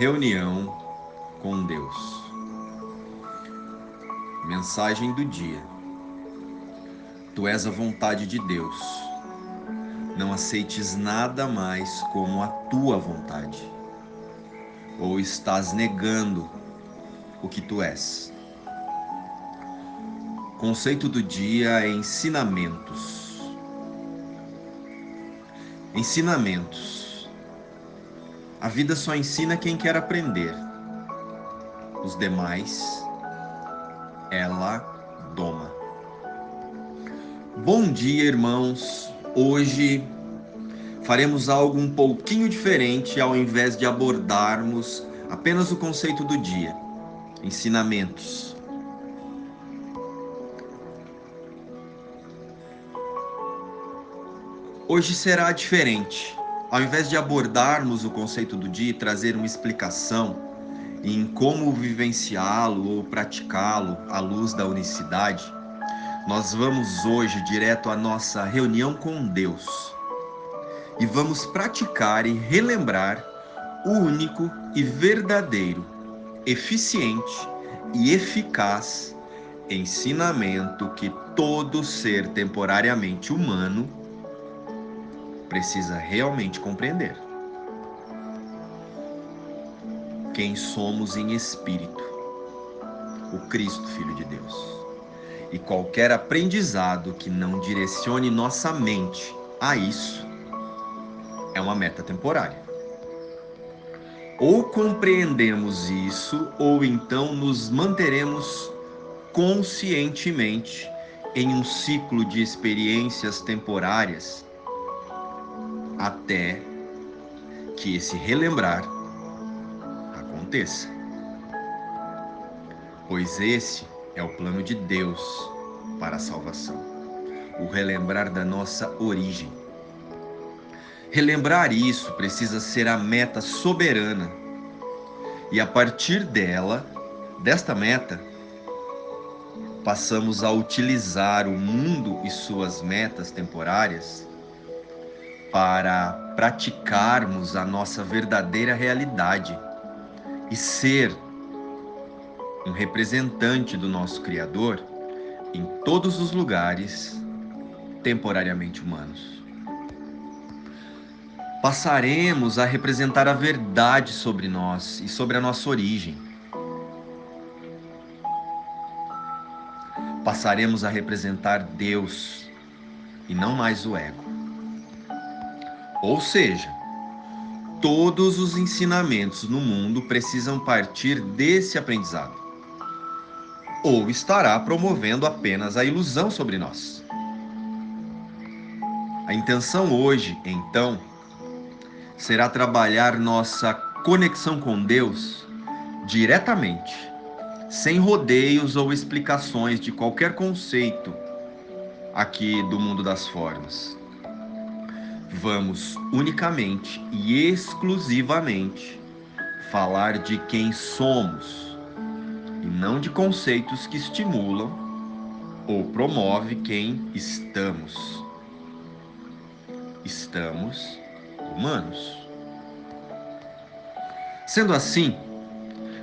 Reunião com Deus. Mensagem do dia. Tu és a vontade de Deus. Não aceites nada mais como a tua vontade. Ou estás negando o que tu és. Conceito do dia é ensinamentos. Ensinamentos. A vida só ensina quem quer aprender. Os demais, ela doma. Bom dia, irmãos. Hoje faremos algo um pouquinho diferente ao invés de abordarmos apenas o conceito do dia, ensinamentos. Hoje será diferente. Ao invés de abordarmos o conceito do dia e trazer uma explicação em como vivenciá-lo ou praticá-lo à luz da unicidade, nós vamos hoje direto à nossa reunião com Deus. E vamos praticar e relembrar o único e verdadeiro, eficiente e eficaz ensinamento que todo ser temporariamente humano precisa realmente compreender. Quem somos em espírito, o Cristo, Filho de Deus. E qualquer aprendizado que não direcione nossa mente a isso é uma meta temporária. Ou compreendemos isso, ou então nos manteremos conscientemente em um ciclo de experiências temporárias até que esse relembrar aconteça. Pois esse é o plano de Deus para a salvação o relembrar da nossa origem. Relembrar isso precisa ser a meta soberana, e a partir dela, desta meta, passamos a utilizar o mundo e suas metas temporárias para praticarmos a nossa verdadeira realidade e ser um representante do nosso Criador em todos os lugares temporariamente humanos. Passaremos a representar a verdade sobre nós e sobre a nossa origem. Passaremos a representar Deus e não mais o ego. Ou seja, todos os ensinamentos no mundo precisam partir desse aprendizado. Ou estará promovendo apenas a ilusão sobre nós. A intenção hoje, então, será trabalhar nossa conexão com Deus diretamente, sem rodeios ou explicações de qualquer conceito aqui do mundo das formas vamos unicamente e exclusivamente falar de quem somos e não de conceitos que estimulam ou promove quem estamos. Estamos humanos. Sendo assim,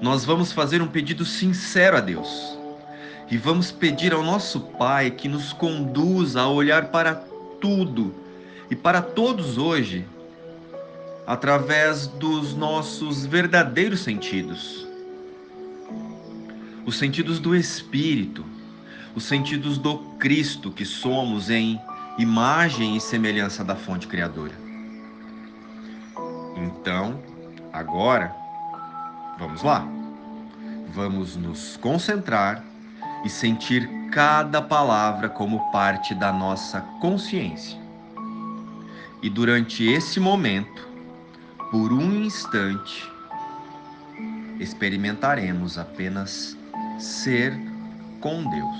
nós vamos fazer um pedido sincero a Deus e vamos pedir ao nosso Pai que nos conduza a olhar para tudo e para todos hoje, através dos nossos verdadeiros sentidos. Os sentidos do Espírito, os sentidos do Cristo que somos em imagem e semelhança da fonte criadora. Então, agora, vamos lá. Vamos nos concentrar e sentir cada palavra como parte da nossa consciência. E durante esse momento, por um instante, experimentaremos apenas ser com Deus.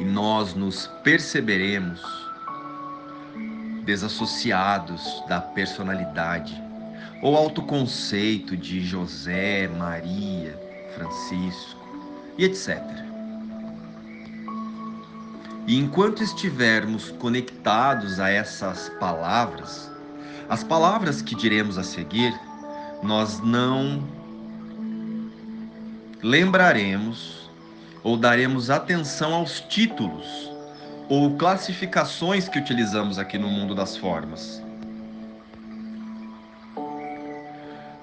E nós nos perceberemos desassociados da personalidade ou autoconceito de José, Maria, Francisco e etc. E enquanto estivermos conectados a essas palavras, as palavras que diremos a seguir nós não lembraremos ou daremos atenção aos títulos ou classificações que utilizamos aqui no mundo das formas.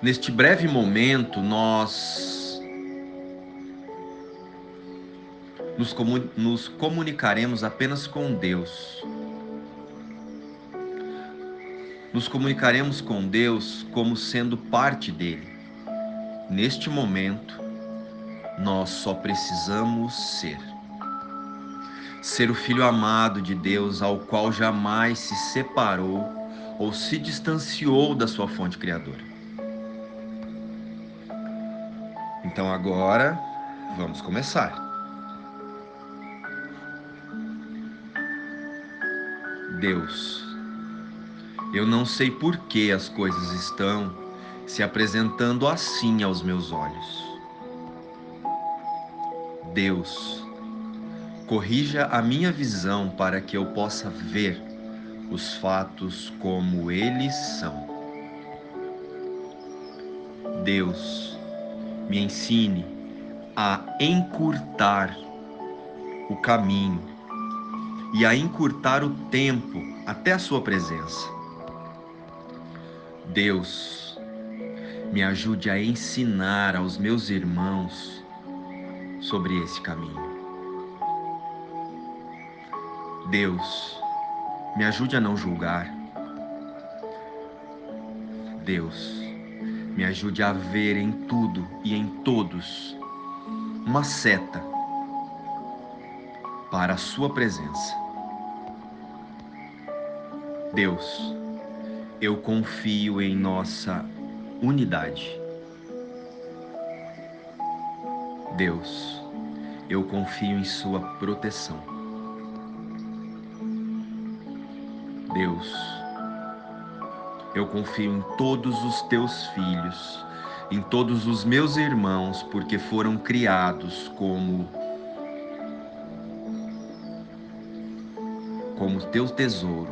Neste breve momento, nós nos, comun nos comunicaremos apenas com Deus. Nos comunicaremos com Deus como sendo parte dele. Neste momento, nós só precisamos ser. Ser o filho amado de Deus, ao qual jamais se separou ou se distanciou da sua fonte criadora. Então agora vamos começar. Deus, eu não sei por que as coisas estão se apresentando assim aos meus olhos. Deus, corrija a minha visão para que eu possa ver os fatos como eles são. Deus, me ensine a encurtar o caminho e a encurtar o tempo até a Sua presença. Deus, me ajude a ensinar aos meus irmãos sobre esse caminho. Deus, me ajude a não julgar. Deus, me ajude a ver em tudo e em todos uma seta para a Sua presença. Deus, eu confio em nossa unidade. Deus, eu confio em Sua proteção. Deus, eu confio em todos os teus filhos, em todos os meus irmãos, porque foram criados como como teu tesouro,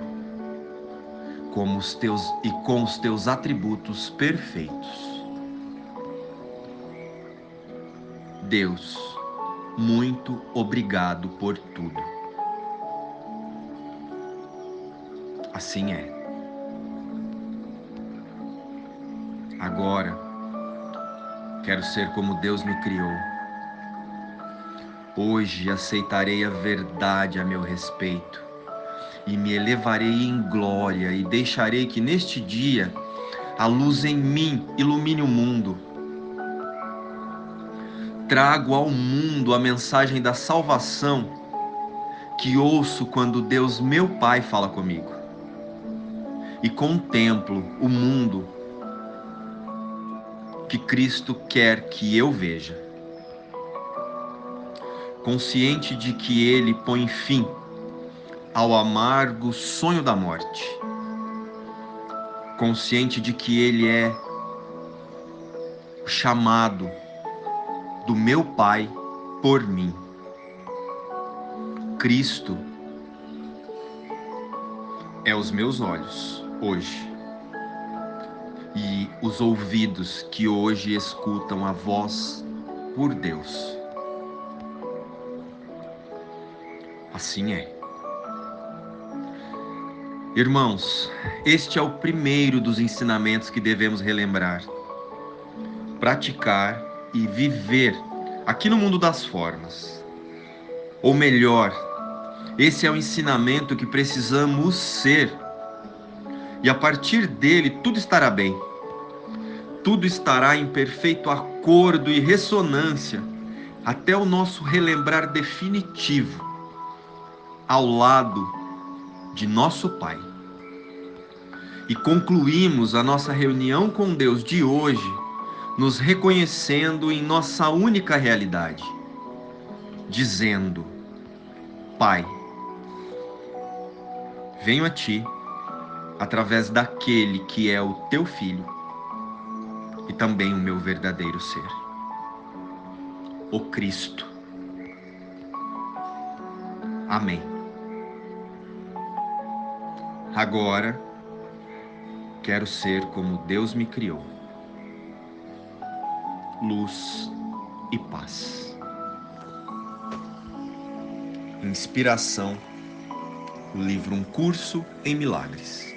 como os teus e com os teus atributos perfeitos. Deus, muito obrigado por tudo. Assim é. Agora, quero ser como Deus me criou. Hoje aceitarei a verdade a meu respeito e me elevarei em glória e deixarei que neste dia a luz em mim ilumine o mundo. Trago ao mundo a mensagem da salvação que ouço quando Deus, meu Pai, fala comigo. E contemplo o mundo que Cristo quer que eu veja. Consciente de que Ele põe fim ao amargo sonho da morte. Consciente de que Ele é chamado do meu Pai por mim. Cristo é os meus olhos hoje e os ouvidos que hoje escutam a voz por Deus. Assim é. Irmãos, este é o primeiro dos ensinamentos que devemos relembrar, praticar e viver aqui no mundo das formas. Ou melhor, esse é o ensinamento que precisamos ser e a partir dele tudo estará bem. Tudo estará em perfeito acordo e ressonância até o nosso relembrar definitivo ao lado de nosso Pai. E concluímos a nossa reunião com Deus de hoje nos reconhecendo em nossa única realidade, dizendo: Pai, venho a Ti através daquele que é o teu filho e também o meu verdadeiro ser, o Cristo. Amém. Agora quero ser como Deus me criou. luz e paz. Inspiração, livro Um Curso em Milagres.